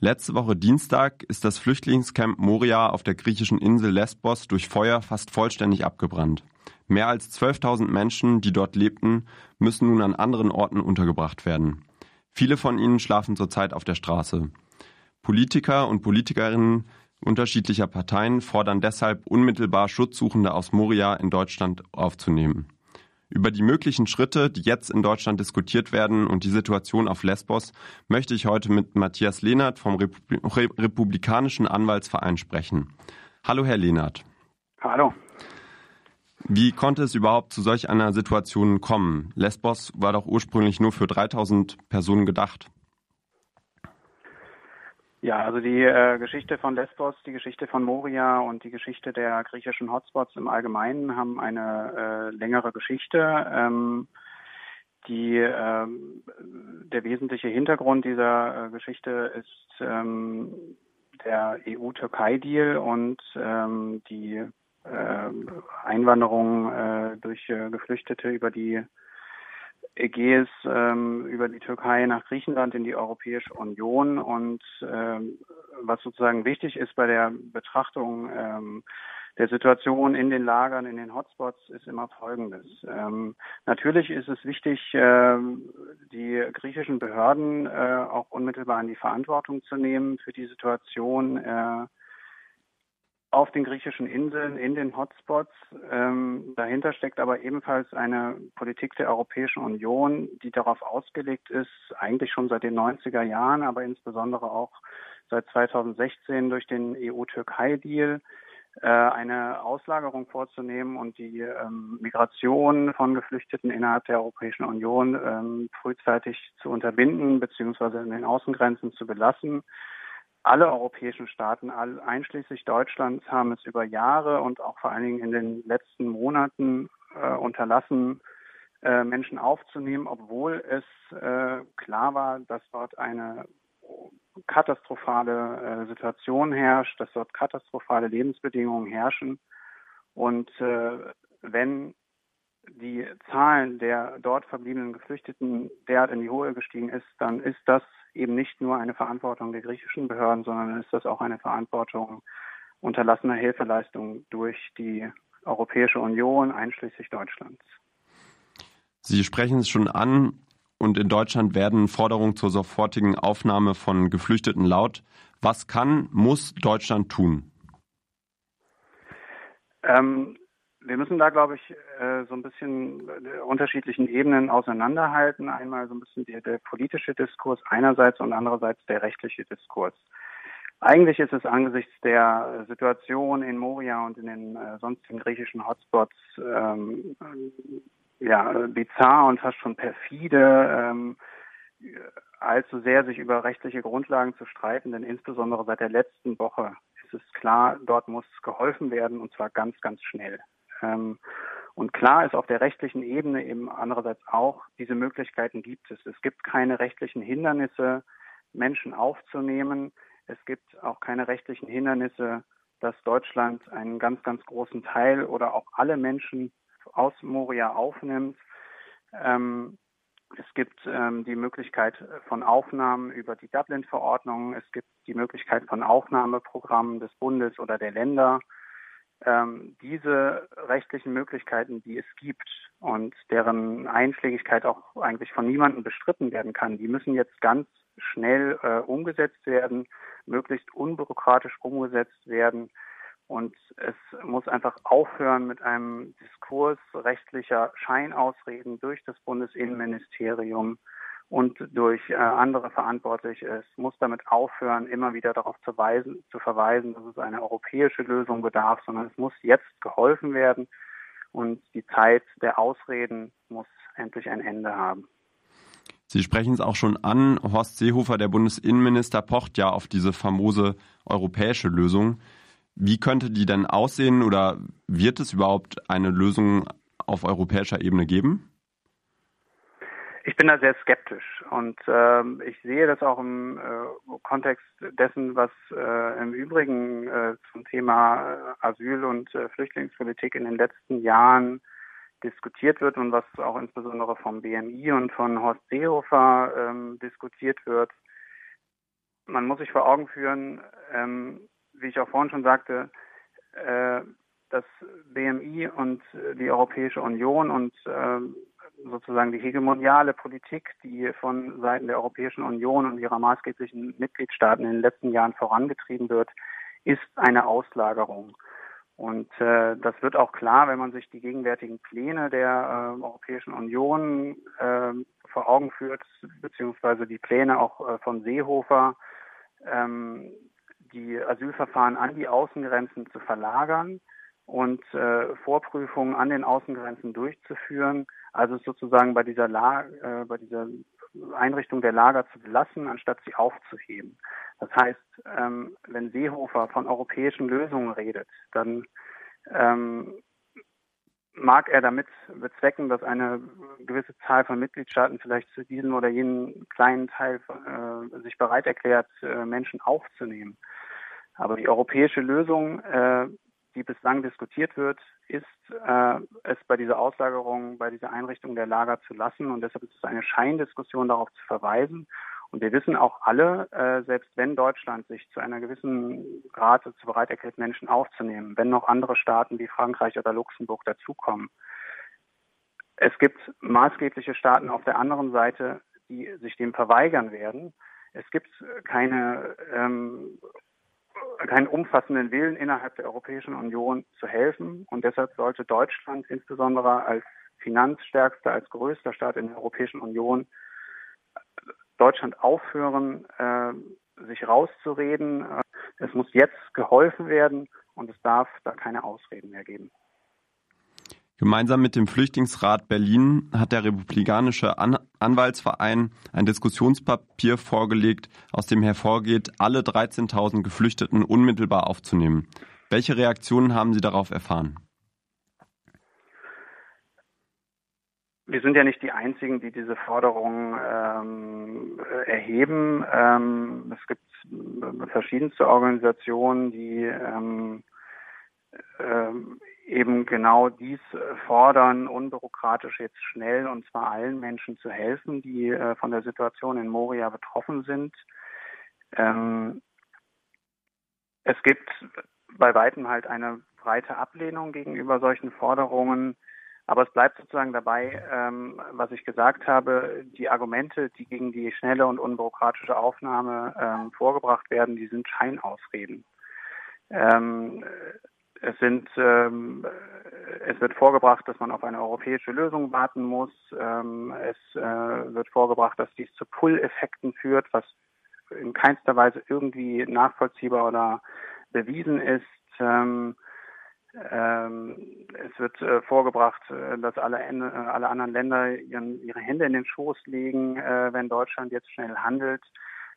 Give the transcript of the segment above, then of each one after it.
Letzte Woche Dienstag ist das Flüchtlingscamp Moria auf der griechischen Insel Lesbos durch Feuer fast vollständig abgebrannt. Mehr als 12.000 Menschen, die dort lebten, müssen nun an anderen Orten untergebracht werden. Viele von ihnen schlafen zurzeit auf der Straße. Politiker und Politikerinnen unterschiedlicher Parteien fordern deshalb unmittelbar Schutzsuchende aus Moria in Deutschland aufzunehmen. Über die möglichen Schritte, die jetzt in Deutschland diskutiert werden und die Situation auf Lesbos, möchte ich heute mit Matthias Lehnert vom Republikanischen Anwaltsverein sprechen. Hallo, Herr Lehnert. Hallo. Wie konnte es überhaupt zu solch einer Situation kommen? Lesbos war doch ursprünglich nur für 3000 Personen gedacht. Ja, also die äh, Geschichte von Lesbos, die Geschichte von Moria und die Geschichte der griechischen Hotspots im Allgemeinen haben eine äh, längere Geschichte. Ähm, die, äh, der wesentliche Hintergrund dieser äh, Geschichte ist ähm, der EU-Türkei-Deal und ähm, die äh, Einwanderung äh, durch Geflüchtete über die Ägäis ähm, über die Türkei nach Griechenland in die Europäische Union. Und ähm, was sozusagen wichtig ist bei der Betrachtung ähm, der Situation in den Lagern, in den Hotspots, ist immer Folgendes. Ähm, natürlich ist es wichtig, äh, die griechischen Behörden äh, auch unmittelbar in die Verantwortung zu nehmen für die Situation. Äh, auf den griechischen Inseln, in den Hotspots. Ähm, dahinter steckt aber ebenfalls eine Politik der Europäischen Union, die darauf ausgelegt ist, eigentlich schon seit den 90er Jahren, aber insbesondere auch seit 2016 durch den EU-Türkei-Deal, äh, eine Auslagerung vorzunehmen und die ähm, Migration von Geflüchteten innerhalb der Europäischen Union ähm, frühzeitig zu unterbinden bzw. in den Außengrenzen zu belassen alle europäischen Staaten, einschließlich Deutschlands, haben es über Jahre und auch vor allen Dingen in den letzten Monaten äh, unterlassen, äh, Menschen aufzunehmen, obwohl es äh, klar war, dass dort eine katastrophale äh, Situation herrscht, dass dort katastrophale Lebensbedingungen herrschen. Und äh, wenn die Zahlen der dort verbliebenen Geflüchteten derart in die Höhe gestiegen ist, dann ist das eben nicht nur eine Verantwortung der griechischen Behörden, sondern ist das auch eine Verantwortung unterlassener Hilfeleistungen durch die Europäische Union, einschließlich Deutschlands. Sie sprechen es schon an, und in Deutschland werden Forderungen zur sofortigen Aufnahme von Geflüchteten laut. Was kann, muss Deutschland tun? Ähm, wir müssen da, glaube ich, äh, so ein bisschen unterschiedlichen Ebenen auseinanderhalten. Einmal so ein bisschen der, der politische Diskurs einerseits und andererseits der rechtliche Diskurs. Eigentlich ist es angesichts der Situation in Moria und in den äh, sonstigen griechischen Hotspots ähm, ja, bizarr und fast schon perfide, ähm, allzu sehr sich über rechtliche Grundlagen zu streiten, denn insbesondere seit der letzten Woche ist es klar, dort muss geholfen werden und zwar ganz, ganz schnell. Ähm, und klar ist auf der rechtlichen Ebene eben andererseits auch, diese Möglichkeiten gibt es. Es gibt keine rechtlichen Hindernisse, Menschen aufzunehmen. Es gibt auch keine rechtlichen Hindernisse, dass Deutschland einen ganz, ganz großen Teil oder auch alle Menschen aus Moria aufnimmt. Ähm, es gibt ähm, die Möglichkeit von Aufnahmen über die Dublin-Verordnung. Es gibt die Möglichkeit von Aufnahmeprogrammen des Bundes oder der Länder ähm, diese rechtlichen Möglichkeiten, die es gibt und deren Einschlägigkeit auch eigentlich von niemandem bestritten werden kann, die müssen jetzt ganz schnell äh, umgesetzt werden, möglichst unbürokratisch umgesetzt werden. Und es muss einfach aufhören mit einem Diskurs rechtlicher Scheinausreden durch das Bundesinnenministerium, und durch äh, andere Verantwortliche. Es muss damit aufhören, immer wieder darauf zu, weisen, zu verweisen, dass es eine europäische Lösung bedarf, sondern es muss jetzt geholfen werden und die Zeit der Ausreden muss endlich ein Ende haben. Sie sprechen es auch schon an. Horst Seehofer, der Bundesinnenminister, pocht ja auf diese famose europäische Lösung. Wie könnte die denn aussehen oder wird es überhaupt eine Lösung auf europäischer Ebene geben? Ich bin da sehr skeptisch und ähm, ich sehe das auch im äh, Kontext dessen, was äh, im Übrigen äh, zum Thema äh, Asyl- und äh, Flüchtlingspolitik in den letzten Jahren diskutiert wird und was auch insbesondere vom BMI und von Horst Seehofer ähm, diskutiert wird. man muss sich vor Augen führen, ähm, wie ich auch vorhin schon sagte, äh, das BMI und die Europäische Union und äh, sozusagen die hegemoniale Politik, die von Seiten der Europäischen Union und ihrer maßgeblichen Mitgliedstaaten in den letzten Jahren vorangetrieben wird, ist eine Auslagerung. Und äh, das wird auch klar, wenn man sich die gegenwärtigen Pläne der äh, Europäischen Union äh, vor Augen führt, beziehungsweise die Pläne auch äh, von Seehofer, ähm, die Asylverfahren an die Außengrenzen zu verlagern und äh, Vorprüfungen an den Außengrenzen durchzuführen. Also sozusagen bei dieser, La äh, bei dieser Einrichtung der Lager zu belassen, anstatt sie aufzuheben. Das heißt, ähm, wenn Seehofer von europäischen Lösungen redet, dann ähm, mag er damit bezwecken, dass eine gewisse Zahl von Mitgliedstaaten vielleicht zu diesem oder jenem kleinen Teil äh, sich bereit erklärt, äh, Menschen aufzunehmen. Aber die europäische Lösung, äh, die bislang diskutiert wird, ist äh, es bei dieser Auslagerung, bei dieser Einrichtung der Lager zu lassen. Und deshalb ist es eine Scheindiskussion darauf zu verweisen. Und wir wissen auch alle, äh, selbst wenn Deutschland sich zu einer gewissen Grad dazu bereit erklärt, Menschen aufzunehmen, wenn noch andere Staaten wie Frankreich oder Luxemburg dazukommen, es gibt maßgebliche Staaten auf der anderen Seite, die sich dem verweigern werden. Es gibt keine ähm, keinen umfassenden Willen innerhalb der Europäischen Union zu helfen. Und deshalb sollte Deutschland insbesondere als finanzstärkster, als größter Staat in der Europäischen Union Deutschland aufhören, äh, sich rauszureden. Es muss jetzt geholfen werden und es darf da keine Ausreden mehr geben. Gemeinsam mit dem Flüchtlingsrat Berlin hat der Republikanische An Anwaltsverein ein Diskussionspapier vorgelegt, aus dem hervorgeht, alle 13.000 Geflüchteten unmittelbar aufzunehmen. Welche Reaktionen haben Sie darauf erfahren? Wir sind ja nicht die Einzigen, die diese Forderungen ähm, erheben. Ähm, es gibt verschiedenste Organisationen, die ähm, ähm eben genau dies äh, fordern, unbürokratisch jetzt schnell und zwar allen Menschen zu helfen, die äh, von der Situation in Moria betroffen sind. Ähm, es gibt bei weitem halt eine breite Ablehnung gegenüber solchen Forderungen. Aber es bleibt sozusagen dabei, ähm, was ich gesagt habe, die Argumente, die gegen die schnelle und unbürokratische Aufnahme ähm, vorgebracht werden, die sind Scheinausreden. Ähm, es sind, ähm, es wird vorgebracht, dass man auf eine europäische Lösung warten muss. Ähm, es äh, wird vorgebracht, dass dies zu Pull-Effekten führt, was in keinster Weise irgendwie nachvollziehbar oder bewiesen ist. Ähm, ähm, es wird äh, vorgebracht, äh, dass alle, äh, alle anderen Länder ihren, ihre Hände in den Schoß legen, äh, wenn Deutschland jetzt schnell handelt.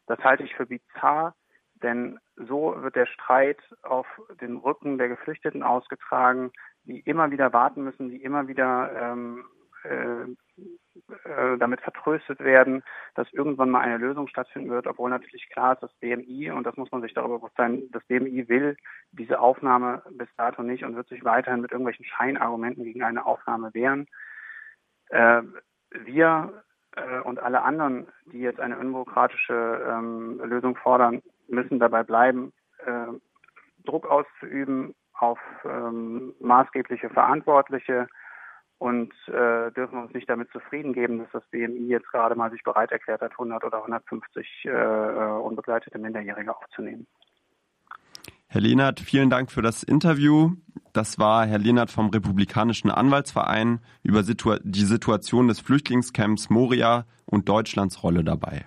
Das halte ich für bizarr. Denn so wird der Streit auf den Rücken der Geflüchteten ausgetragen, die immer wieder warten müssen, die immer wieder ähm, äh, äh, damit vertröstet werden, dass irgendwann mal eine Lösung stattfinden wird, obwohl natürlich klar ist, das BMI, und das muss man sich darüber bewusst sein, das BMI will diese Aufnahme bis dato nicht und wird sich weiterhin mit irgendwelchen Scheinargumenten gegen eine Aufnahme wehren. Äh, wir äh, und alle anderen, die jetzt eine unbürokratische ähm, Lösung fordern, müssen dabei bleiben, äh, Druck auszuüben auf ähm, maßgebliche Verantwortliche und äh, dürfen uns nicht damit zufrieden geben, dass das BMI jetzt gerade mal sich bereit erklärt hat, 100 oder 150 äh, unbegleitete Minderjährige aufzunehmen. Herr Lehnert, vielen Dank für das Interview. Das war Herr Lehnert vom Republikanischen Anwaltsverein über Situ die Situation des Flüchtlingscamps Moria und Deutschlands Rolle dabei.